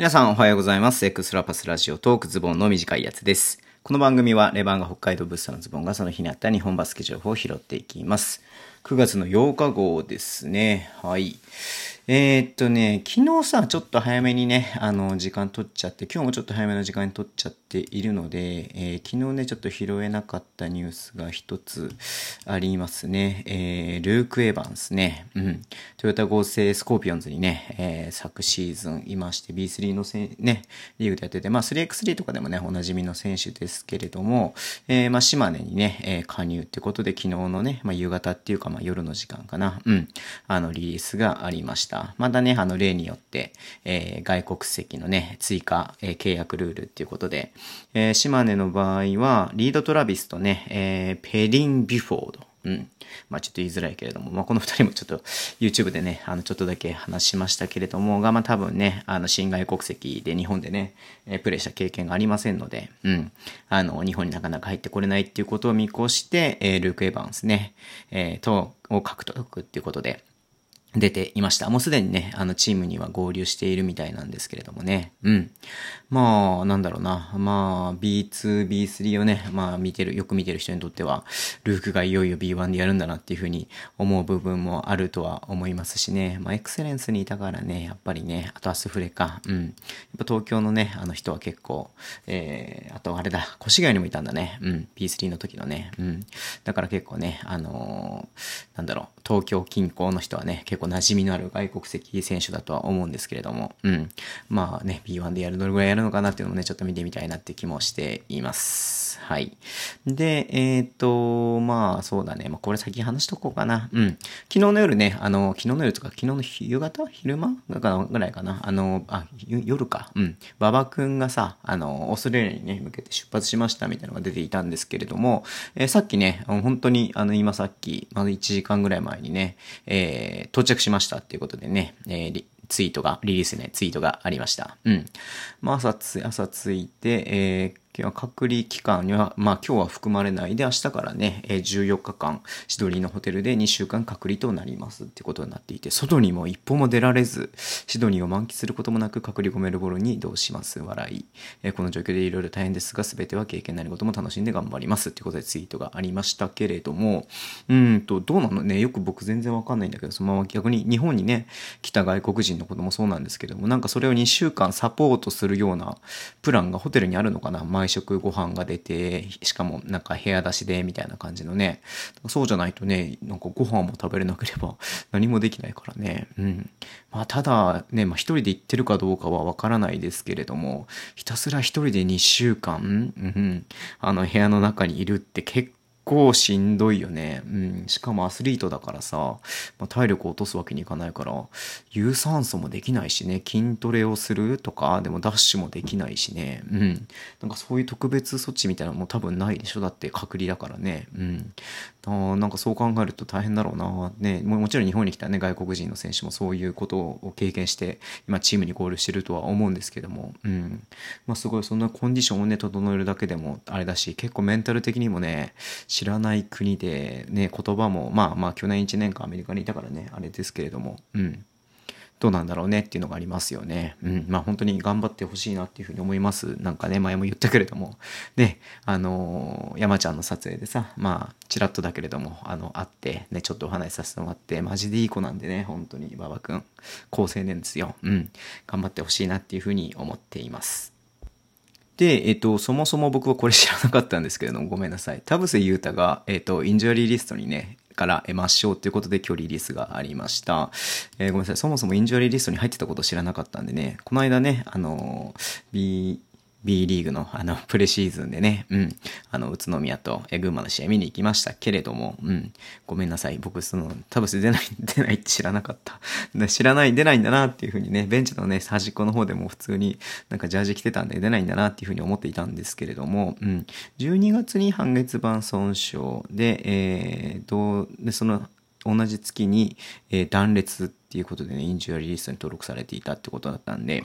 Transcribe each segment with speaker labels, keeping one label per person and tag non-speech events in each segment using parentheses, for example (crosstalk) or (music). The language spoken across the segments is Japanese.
Speaker 1: 皆さんおはようございます。エクストラパスラジオトークズボンの短いやつです。この番組はレバンが北海道物産のズボンがその日にあった日本バスケ情報を拾っていきます。9月の8日号ですね。はい。えー、っとね、昨日さ、ちょっと早めにね、あの、時間取っちゃって、今日もちょっと早めの時間に取っちゃっているので、えー、昨日ね、ちょっと拾えなかったニュースが一つありますね。えー、ルーク・エヴァンスね、うん。トヨタ合成スコーピオンズにね、えー、昨シーズンいまして、B3 のせね、リーグでやってて、まあ 3x3 とかでもね、おなじみの選手ですけれども、えー、まあ島根にね、えー、加入ってことで、昨日のね、まあ夕方っていうか、まあ夜の時間かな、うん、あの、リリースがありました。。またね、あの例によって、えー、外国籍のね、追加、えー、契約ルールっていうことで、えー、島根の場合は、リード・トラビスとね、えー、ペリン・ビフォード。うん。まあちょっと言いづらいけれども、まあこの二人もちょっと YouTube でね、あのちょっとだけ話しましたけれども、がまあ多分ね、あの新外国籍で日本でね、えー、プレイした経験がありませんので、うん。あの、日本になかなか入ってこれないっていうことを見越して、えー、ルーク・エヴァンスね、えー、と、を獲得っていうことで、出ていました。もうすでにね、あのチームには合流しているみたいなんですけれどもね。うん。まあ、なんだろうな。まあ、B2、B3 をね、まあ見てる、よく見てる人にとっては、ルークがいよいよ B1 でやるんだなっていうふうに思う部分もあるとは思いますしね。まあ、エクセレンスにいたからね、やっぱりね、あとアスフレか。うん。やっぱ東京のね、あの人は結構、えー、あとあれだ、越谷にもいたんだね。うん。B3 の時のね。うん。だから結構ね、あのー、なんだろう、東京近郊の人はね、結構構馴染みのある外国籍選手だとは思うんですけれども、うん。まあね、B1 でやる、どれぐらいやるのかなっていうのもね、ちょっと見てみたいなって気もしています。はい。で、えっ、ー、と、まあそうだね、まあこれ先話しとこうかな。うん。昨日の夜ね、あの、昨日の夜とか、昨日の夕方？昼間ぐらいかな？あの、あ、夜か。うん。馬場くんがさ、あの、オーストラリアにね、向けて出発しましたみたいなのが出ていたんですけれども、えー、さっきね、本当に、あの、今さっき、まだ1時間ぐらい前にね、えー、到着しましたっていうことでね、えー、ツイートが、リリースね、ツイートがありました。うん。まあ、朝つ、朝ついて、えー、隔離期間には、まあ今日は含まれないで、明日からね、14日間、シドニーのホテルで2週間隔離となりますってことになっていて、外にも一歩も出られず、シドニーを満喫することもなく隔離後メルボルに移動します。笑い。えこの状況でいろいろ大変ですが、全ては経験なりことも楽しんで頑張りますってことでツイートがありましたけれども、うんと、どうなの？ね、よく僕全然わかんないんだけど、そのまま逆に日本にね、来た外国人のこともそうなんですけども、なんかそれを2週間サポートするようなプランがホテルにあるのかな？毎食ご飯が出て、しかもなんか部屋出しでみたいな感じのね。そうじゃないとね、なんかご飯も食べれなければ (laughs) 何もできないからね。うん。まあただね、まあ一人で行ってるかどうかはわからないですけれども、ひたすら一人で2週間、うん、あの部屋の中にいるって結構構しんどいよね。うん。しかもアスリートだからさ、まあ、体力を落とすわけにいかないから、有酸素もできないしね、筋トレをするとか、でもダッシュもできないしね。うん。なんかそういう特別措置みたいなのも多分ないでしょだって隔離だからね。うん。あなんかそう考えると大変だろうな。ね、もちろん日本に来たね、外国人の選手もそういうことを経験して、今チームに合流してるとは思うんですけども、うん。まあすごい、そんなコンディションをね、整えるだけでもあれだし、結構メンタル的にもね、知らない国で、ね、言葉も、まあまあ去年1年間アメリカにいたからね、あれですけれども、うん。どうなんだろうねっていうのがありますよね。うん。まあ本当に頑張ってほしいなっていうふうに思います。なんかね、前も言ったけれども、ね、あのー、山ちゃんの撮影でさ、まあ、ちらっとだけれども、あの、会って、ね、ちょっとお話しさせてもらって、マジでいい子なんでね、本当に、馬場くん。高青年ですよ。うん。頑張ってほしいなっていうふうに思っています。で、えっと、そもそも僕はこれ知らなかったんですけれども、ごめんなさい。田臥勇太が、えっと、インジュアリーリストにね、から得ましょうということで距離リースがありました。えー、ごめんなさい。そもそもインジュアリーリストに入ってたこと知らなかったんでね、この間ね、あの、B、B リーグのあの、(laughs) プレシーズンでね、うん、あの、宇都宮とえ群馬の試合見に行きましたけれども、うん、ごめんなさい。僕、その、多分出ない、(laughs) 出ないって知らなかった。知らない、出ないんだなっていうふうにね、ベンチのね、端っこの方でも普通になんかジャージ着てたんで出ないんだなっていうふうに思っていたんですけれども、うん、12月に半月板損傷で、えー、どう、で、その、同じ月に、えー、断裂っていうことでね、インジュアリーリストに登録されていたってことだったんで、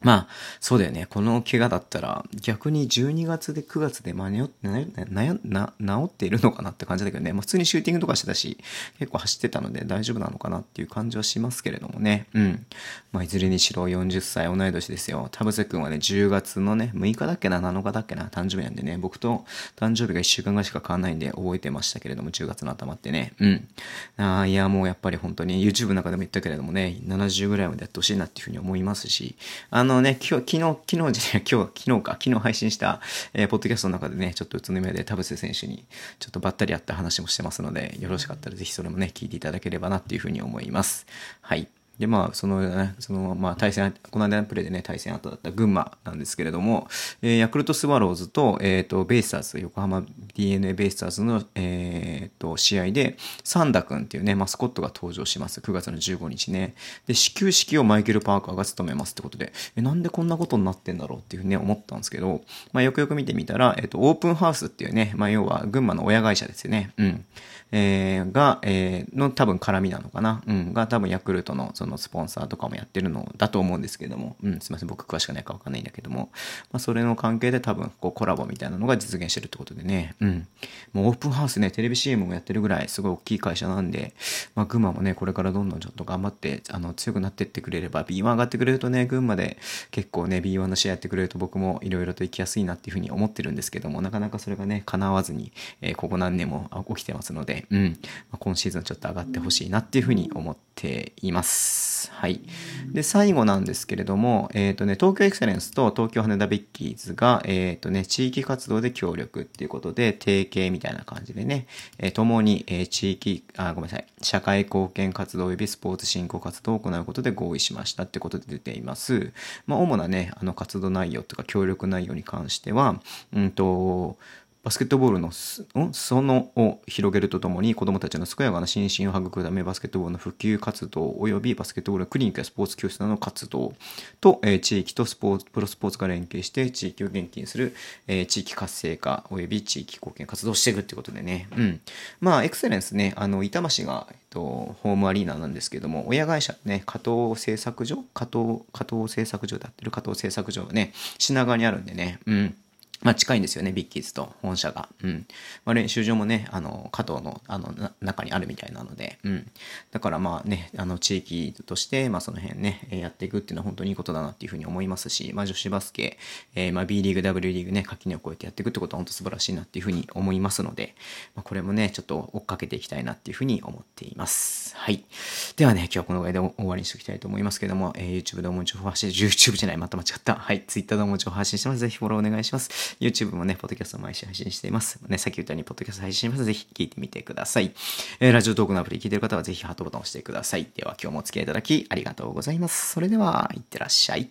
Speaker 1: まあ、そうだよね。この怪我だったら、逆に12月で9月で間に合ってな、な、治っているのかなって感じだけどね。まあ、普通にシューティングとかしてたし、結構走ってたので大丈夫なのかなっていう感じはしますけれどもね。うん。まあ、いずれにしろ40歳同い年ですよ。田臥くんはね、10月のね、6日だっけな、7日だっけな、誕生日なんでね、僕と誕生日が1週間ぐらいしか変わんないんで覚えてましたけれども、10月の頭ってね。うん。あいや、もうやっぱり本当に YouTube の中でも言ったけれどもね、70ぐらいまでやってほしいなっていうふうに思いますし、あののね、今日、昨日、昨日じゃない、今日、昨日か、昨日配信した、えー、ポッドキャストの中でね、ちょっと宇都宮で田臥選手に、ちょっとばったり会った話もしてますので、よろしかったらぜひそれもね、聞いていただければなっていうふうに思います。はい。で、まあ、そのね、その、まあ、対戦、この間のプレーでね、対戦後だった群馬なんですけれども、えー、ヤクルトスワローズと、えっ、ー、と、ベイスターズ、横浜 DNA ベイスターズの、えっ、ー、と、試合で、サンダ君っていうね、マスコットが登場します。9月の15日ね。で、始球式をマイケル・パーカーが務めますってことで、え、なんでこんなことになってんだろうっていうふうに、思ったんですけど、まあ、よくよく見てみたら、えっ、と、オープンハウスっていうね、まあ、要は群馬の親会社ですよね。うん。えー、が、えー、の多分絡みなのかな。うん。が多分ヤクルトのそののスポンサーとかもやってるのだと思うんですけども、うん、すみません、僕詳しくないかわかんないんだけども、まあ、それの関係で多分、こう、コラボみたいなのが実現してるってことでね、うん。もうオープンハウスね、テレビ CM もやってるぐらい、すごい大きい会社なんで、まあ、群馬もね、これからどんどんちょっと頑張って、あの、強くなってってくれれば、B1 上がってくれるとね、群馬で結構ね、B1 の試合やってくれると僕もいろいろと行きやすいなっていうふうに思ってるんですけども、なかなかそれがね、叶わずに、えー、ここ何年も起きてますので、うん。まあ、今シーズンちょっと上がってほしいなっていうふうに思っています。はい。で、最後なんですけれども、えっ、ー、とね、東京エクセレンスと東京羽田ビッキーズが、えっ、ー、とね、地域活動で協力っていうことで、提携みたいな感じでね、えー、共に、えー、地域、あ、ごめんなさい、社会貢献活動及びスポーツ振興活動を行うことで合意しましたってことで出ています。まあ、主なね、あの活動内容とか協力内容に関しては、うんと、バスケットボールの裾野を広げるとともに子どもたちの健やかな心身を育むためバスケットボールの普及活動及びバスケットボールのクリニックやスポーツ教室などの活動と、えー、地域とスポーツプロスポーツが連携して地域を元気にする、えー、地域活性化及び地域貢献活動をしていくってことでね、うん、まあエクセレンスねあの板橋が、えっと、ホームアリーナなんですけども親会社ね加藤製作所？加藤加藤製作所であってる？加藤製作所がね品川にあるんでね。うん。まあ近いんですよね、ビッキーズと本社が。うん。まあ練習場もね、あの、加藤の、あの、中にあるみたいなので、うん。だからまあね、あの、地域として、まあその辺ね、やっていくっていうのは本当にいいことだなっていうふうに思いますし、まあ女子バスケ、えー、まあ B リーグ、W リーグね、垣根を越えてやっていくってことは本当素晴らしいなっていうふうに思いますので、まあこれもね、ちょっと追っかけていきたいなっていうふうに思っています。はい。ではね、今日はこのぐらいで終わりにしておきたいと思いますけども、えー、YouTube でも情報発信、YouTube じゃない、また間違った。はい。Twitter でも情報発信してます。ぜひフォローお願いします。YouTube もね、ポッドキャスト毎週配信しています。ね、さっき言ったように、ポッドキャスト配信します。ぜひ聞いてみてください。えー、ラジオトークのアプリ聞いてる方はぜひハートボタンを押してください。では今日もお付き合いいただきありがとうございます。それでは、いってらっしゃい。